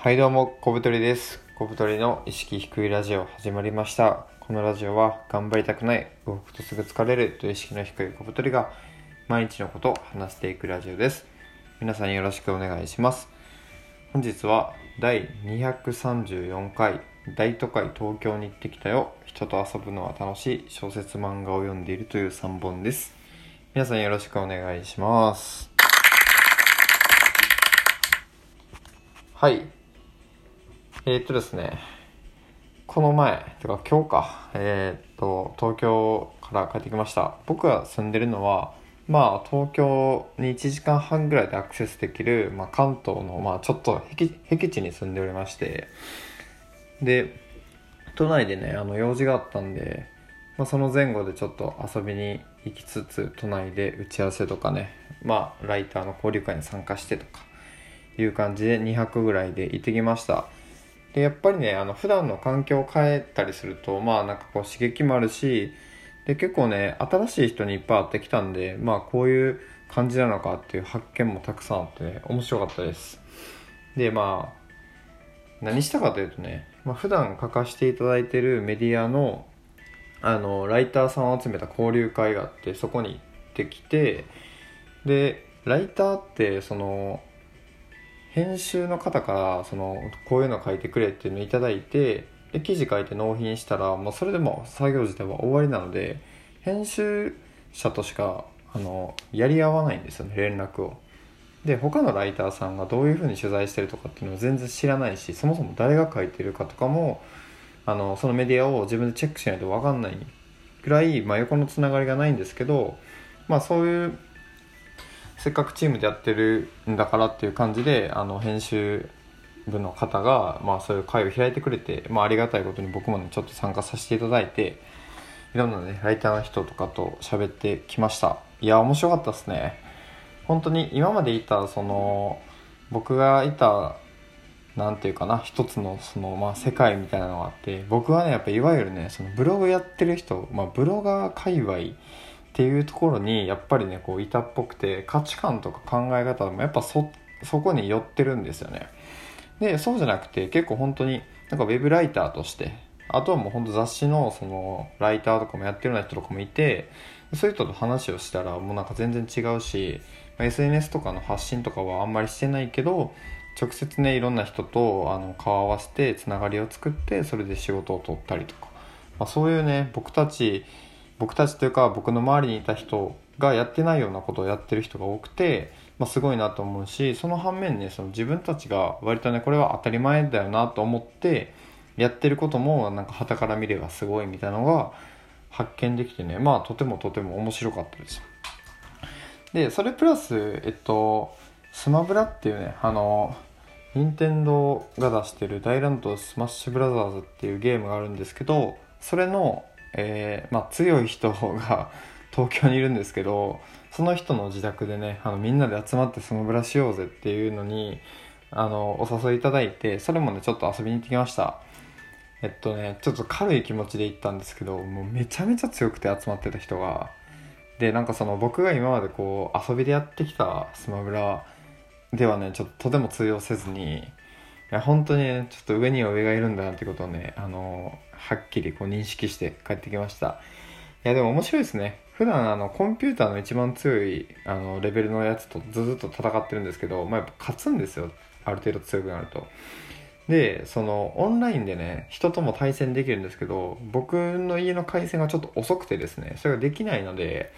はいどうも、小太りです。小太りの意識低いラジオ始まりました。このラジオは頑張りたくない、動くとすぐ疲れるという意識の低い小太りが毎日のことを話していくラジオです。皆さんよろしくお願いします。本日は第234回大都会東京に行ってきたよ。人と遊ぶのは楽しい小説漫画を読んでいるという3本です。皆さんよろしくお願いします。はい。えー、っとですね、この前、てか今日か、えー、っと、東京から帰ってきました。僕が住んでるのは、まあ、東京に1時間半ぐらいでアクセスできる、まあ、関東の、まあ、ちょっと僻僻地に住んでおりまして、で、都内でね、あの、用事があったんで、まあ、その前後でちょっと遊びに行きつつ、都内で打ち合わせとかね、まあ、ライターの交流会に参加してとか、いう感じで2泊ぐらいで行ってきました。でやっぱりねあの普段の環境を変えたりするとまあなんかこう刺激もあるしで結構ね新しい人にいっぱい会ってきたんでまあこういう感じなのかっていう発見もたくさんあってね面白かったです。でまあ何したかというとね、まあ、普段書かせていただいてるメディアのあのライターさんを集めた交流会があってそこに行ってきてでライターってその編集の方からそのこういうの書いてくれっていうのをいただいてで記事書いて納品したらもうそれでも作業自体は終わりなので編集者としかあのやり合わないんですよね連絡を。で他のライターさんがどういうふうに取材してるとかっていうのを全然知らないしそもそも誰が書いてるかとかもあのそのメディアを自分でチェックしないと分かんないぐらい、まあ、横のつながりがないんですけど、まあ、そういうせっかくチームでやってるんだからっていう感じであの編集部の方が、まあ、そういう会を開いてくれて、まあ、ありがたいことに僕もねちょっと参加させていただいていろんなねライターの人とかと喋ってきました。いや面白かったですね。本当に今までいたその僕がいたなんていうかな一つのその、まあ、世界みたいなのがあって僕はねやっぱいわゆるねそのブログやってる人、まあ、ブロガー界隈っていうところにやっぱりねこう板っぽくて価値観とか考え方もやっぱそそこに寄ってるんですよね。でそうじゃなくて結構本当になんかウェブライターとしてあとはもう本当雑誌のそのライターとかもやってるような人とかもいてそういう人と話をしたらもうなんか全然違うし SNS とかの発信とかはあんまりしてないけど直接ねいろんな人とあの顔を合わせてつながりを作ってそれで仕事を取ったりとか、まあ、そういうね僕たち僕たちというか僕の周りにいた人がやってないようなことをやってる人が多くて、まあ、すごいなと思うしその反面ねその自分たちが割とねこれは当たり前だよなと思ってやってることもなんか傍から見ればすごいみたいなのが発見できてねまあとてもとても面白かったです。でそれプラスえっとスマブラっていうねあの任天堂が出してる大乱闘スマッシュブラザーズっていうゲームがあるんですけどそれのえー、まあ、強い人が東京にいるんですけどその人の自宅でねあのみんなで集まってスマブラしようぜっていうのにあのお誘いいただいてそれもねちょっと遊びに行ってきました。えっとねちょっと軽い気持ちで行ったんですけどもうめちゃめちゃ強くて集まってた人が。でなんかその僕が今までこう遊びでやってきたスマブラではねちょっととても通用せずにや本当にねちょっと上には上がいるんだなってことをねあのはっきりこう認識して帰ってきました。いやでも面白いですね。普段あのコンピューターの一番強いあのレベルのやつとずっと戦ってるんですけど、まあ、やっぱ勝つんですよ。ある程度強くなると。でそのオンラインでね人とも対戦できるんですけど僕の家の回線がちょっと遅くてですねそれができないので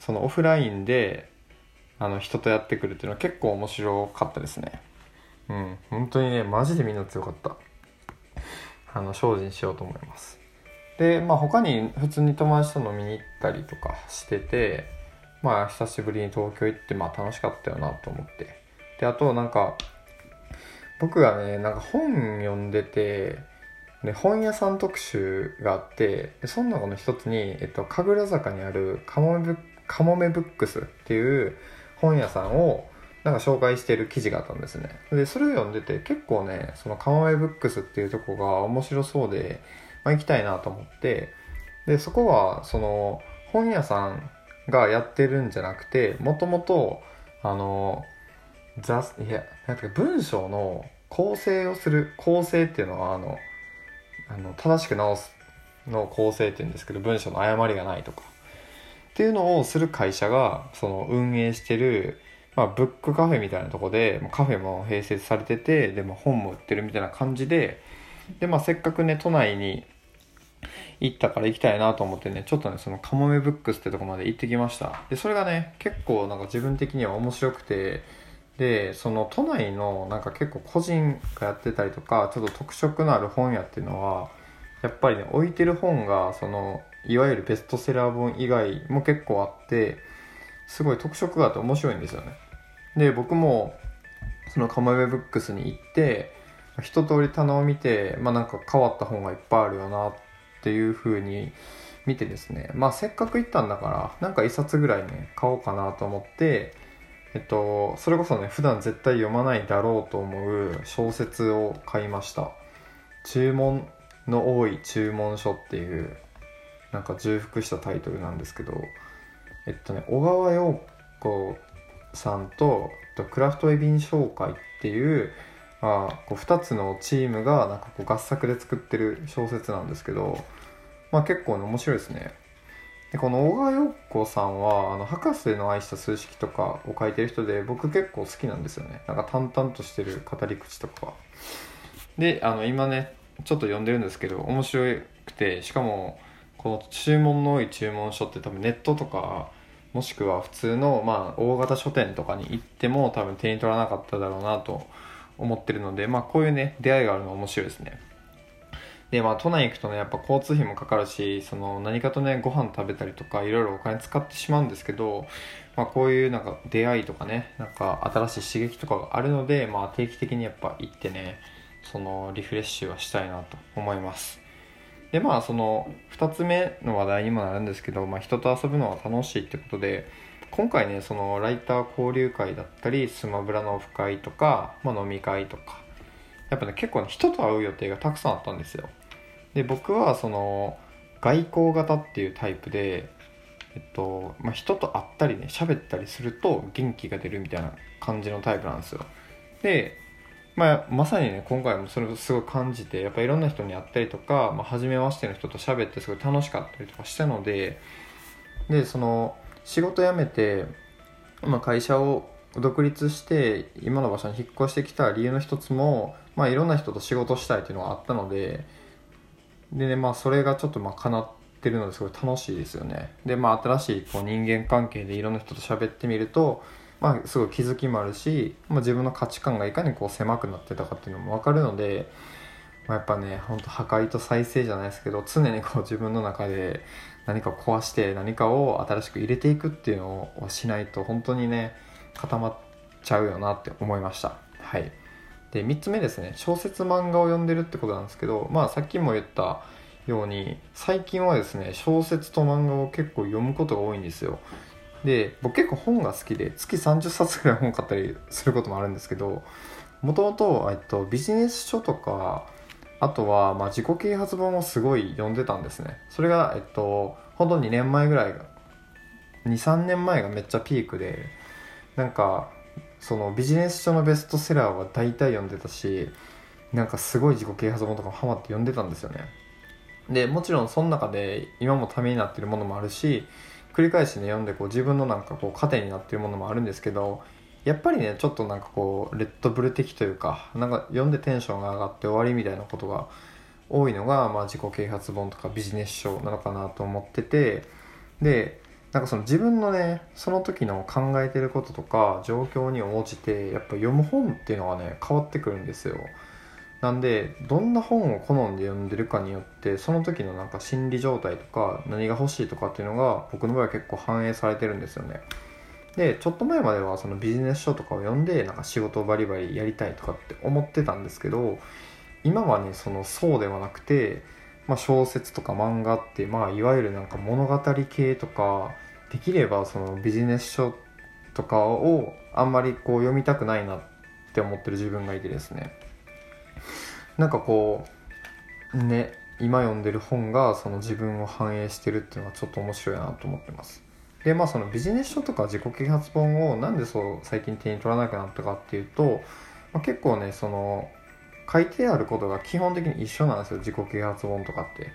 そのオフラインであの人とやってくるっていうのは結構面白かったですね。うん本当にねマジでみんな強かった。あの精進しようと思います。でまあ他に普通に友達と飲みに行ったりとかしててまあ久しぶりに東京行ってまあ楽しかったよなと思って。であとなんか僕がねなんか本読んでてで本屋さん特集があってでその中の一つに、えっと、神楽坂にあるカモメブカモメブックスっていう本屋さんをなんか紹介してる記事があったんですね。でそれを読んでて結構ねそのカモメブックスっていうとこが面白そうで、まあ、行きたいなと思ってでそこはその本屋さんがやってるんじゃなくてもともとあの雑いやなんていうか文章の構成をする構成っていうのはあのあの正しく直すの構成っていうんですけど文章の誤りがないとかっていうのをする会社がその運営してる、まあ、ブックカフェみたいなとこでカフェも併設されててでも本も売ってるみたいな感じでで、まあ、せっかくね都内に行ったから行きたいなと思ってねちょっとねそのカモメブックスってとこまで行ってきました。でそれがね結構なんか自分的には面白くてでその都内のなんか結構個人がやってたりとかちょっと特色のある本屋っていうのはやっぱりね置いてる本がそのいわゆるベストセラー本以外も結構あってすごい特色があって面白いんですよね。で僕もそのカモメブックスに行って一通り棚を見てまあなんか変わった本がいっぱいあるよなっていう風に見てですね。まあせっかく行ったんだからなんか一冊ぐらいね買おうかなと思ってえっと、それこそね普段絶対読まないだろうと思う小説を買いました。注文の多い注文書っていうなんか重複したタイトルなんですけどえっとね小川陽子さんとクラフトエビン紹介っていうあこう2つのチームがなんかこう合作で作ってる小説なんですけど、まあ、結構ね面白いですね。でこの小川陽子さんはあの博士の愛した数式とかを書いてる人で僕結構好きなんですよね。なんか淡々としてる語り口とかであの今ねちょっと読んでるんですけど面白くてしかもこの注文の多い注文書って多分ネットとかもしくは普通のまあ大型書店とかに行っても多分手に取らなかっただろうなと思ってるのでまあこういうね出会いがあるの面白いですね。でまあ都内行くとねやっぱ交通費もかかるしその何かとねご飯食べたりとかいろいろお金使ってしまうんですけど、まあ、こういうなんか出会いとかねなんか新しい刺激とかがあるので、まあ、定期的にやっぱ行ってねそのリフレッシュはしたいなと思います。でまあその2つ目の話題にもなるんですけど、まあ、人と遊ぶのは楽しいってことで今回ねそのライター交流会だったりスマブラのオフ会とか、まあ、飲み会とかやっぱね結構ね人と会う予定がたくさんあったんですよ。で僕はその外交型っていうタイプでえっとまあ、人と会ったりね喋ったりすると元気が出るみたいな感じのタイプなんですよ。で、まあ、まさにね今回もそれをすごい感じてやっぱいろんな人に会ったりとか、まあ、初めましての人と喋ってすごい楽しかったりとかしたのででその仕事辞めて、まあ、会社を独立して今の場所に引っ越してきた理由の一つも、まあ、いろんな人と仕事したいっていうのがあったのででねまあそれがちょっとまあ叶ってるのですごい楽しいですよね。でまあ新しいこう人間関係でいろんな人と喋ってみるとまあすごい気づきもあるし、まあ、自分の価値観がいかにこう狭くなってたかっていうのも分かるので、まあ、やっぱねほんと破壊と再生じゃないですけど常にこう自分の中で何かを壊して何かを新しく入れていくっていうのをしないと本当にね固まっちゃうよなって思いました。はい。で3つ目ですね。小説漫画を読んでるってことなんですけどまあさっきも言ったように最近はですね小説と漫画を結構読むことが多いんですよ。で僕結構本が好きで月30冊ぐらい本買ったりすることもあるんですけどもともとビジネス書とかあとはまあ自己啓発本をすごい読んでたんですね。それがえっと本当2年前ぐらいが23年前がめっちゃピークでなんかそのビジネス書のベストセラーは大体読んでたしなんかすごい自己啓発本とかハマって読んでたんですよね。でもちろんその中で今もためになってるものもあるし繰り返しね読んでこう自分のなんかこう糧になってるものもあるんですけどやっぱりねちょっとなんかこうレッドブル的というかなんか読んでテンションが上がって終わりみたいなことが多いのが、まあ、自己啓発本とかビジネス書なのかなと思っててでなんかその自分のねその時の考えてることとか状況に応じてやっぱ読む本っていうのはね変わってくるんですよ。なんでどんな本を好んで読んでるかによってその時のなんか心理状態とか何が欲しいとかっていうのが僕の場合は結構反映されてるんですよね。でちょっと前まではそのビジネス書とかを読んでなんか仕事をバリバリやりたいとかって思ってたんですけど今はねそのそうではなくてまあ、小説とか漫画って、まあ、いわゆるなんか物語系とかできればそのビジネス書とかをあんまりこう読みたくないなって思ってる自分がいてですね。なんかこうね今読んでる本がその自分を反映してるっていうのはちょっと面白いなと思ってます。でまあそのビジネス書とか自己啓発本をなんでそう最近手に取らなくなったかっていうと、まあ、結構ねその書いてあることが基本的に一緒なんですよ自己啓発本とかって。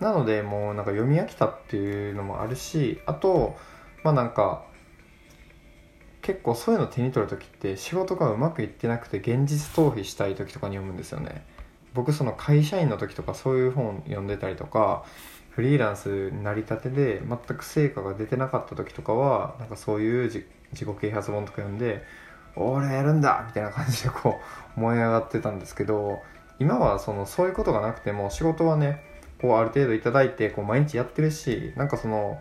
なのでもうなんか読み飽きたっていうのもあるしあとまあなんか結構そういうの手に取る時って仕事がうまくいってなくて現実逃避したい時とかに読むんですよね。僕その会社員の時とかそういう本読んでたりとかフリーランス成り立てで全く成果が出てなかった時とかはなんかそういう自己啓発本とか読んで俺やるんだみたいな感じでこう燃え上がってたんですけど今はそのそういうことがなくても仕事はねこうある程度いただいてこう毎日やってるしなんかその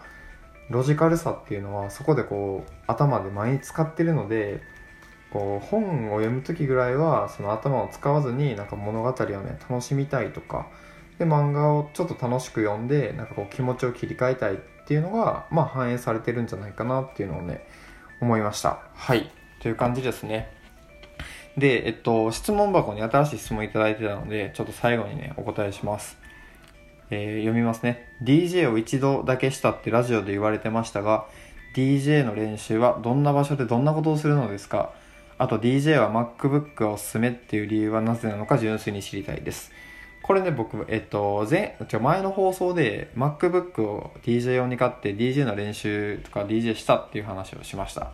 ロジカルさっていうのはそこでこう頭で毎日使ってるのでこう本を読む時ぐらいはその頭を使わずになんか物語をね楽しみたいとかで漫画をちょっと楽しく読んでなんかこう気持ちを切り替えたいっていうのがまあ反映されてるんじゃないかなっていうのをね思いました。はい。という感じですね。でえっと質問箱に新しい質問いただいてたのでちょっと最後にねお答えします。えー、読みますね。DJ を一度だけしたってラジオで言われてましたが DJ の練習はどんな場所でどんなことをするのですか？あと DJ は MacBook がおすすめっていう理由はなぜなのか純粋に知りたいです。これね僕えっと前前の放送で MacBook を DJ 用に買って DJ の練習とか DJ したっていう話をしました。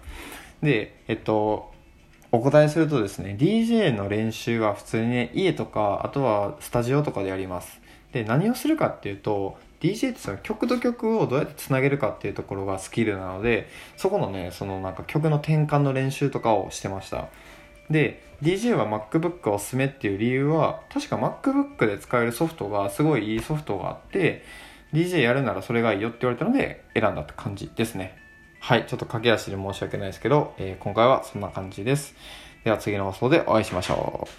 でえっとお答えするとですね DJ の練習は普通にね家とかあとはスタジオとかでやります。で何をするかっていうと DJ ってその曲と曲をどうやってつなげるかっていうところがスキルなのでそこのねそのなんか曲の転換の練習とかをしてました。で DJ は MacBook おすすめっていう理由は確か MacBook で使えるソフトがすごいいいソフトがあって DJ やるならそれがいいよって言われたので選んだって感じですね。はいちょっと駆け足で申し訳ないですけど、えー、今回はそんな感じです。では次の放送でお会いしましょう。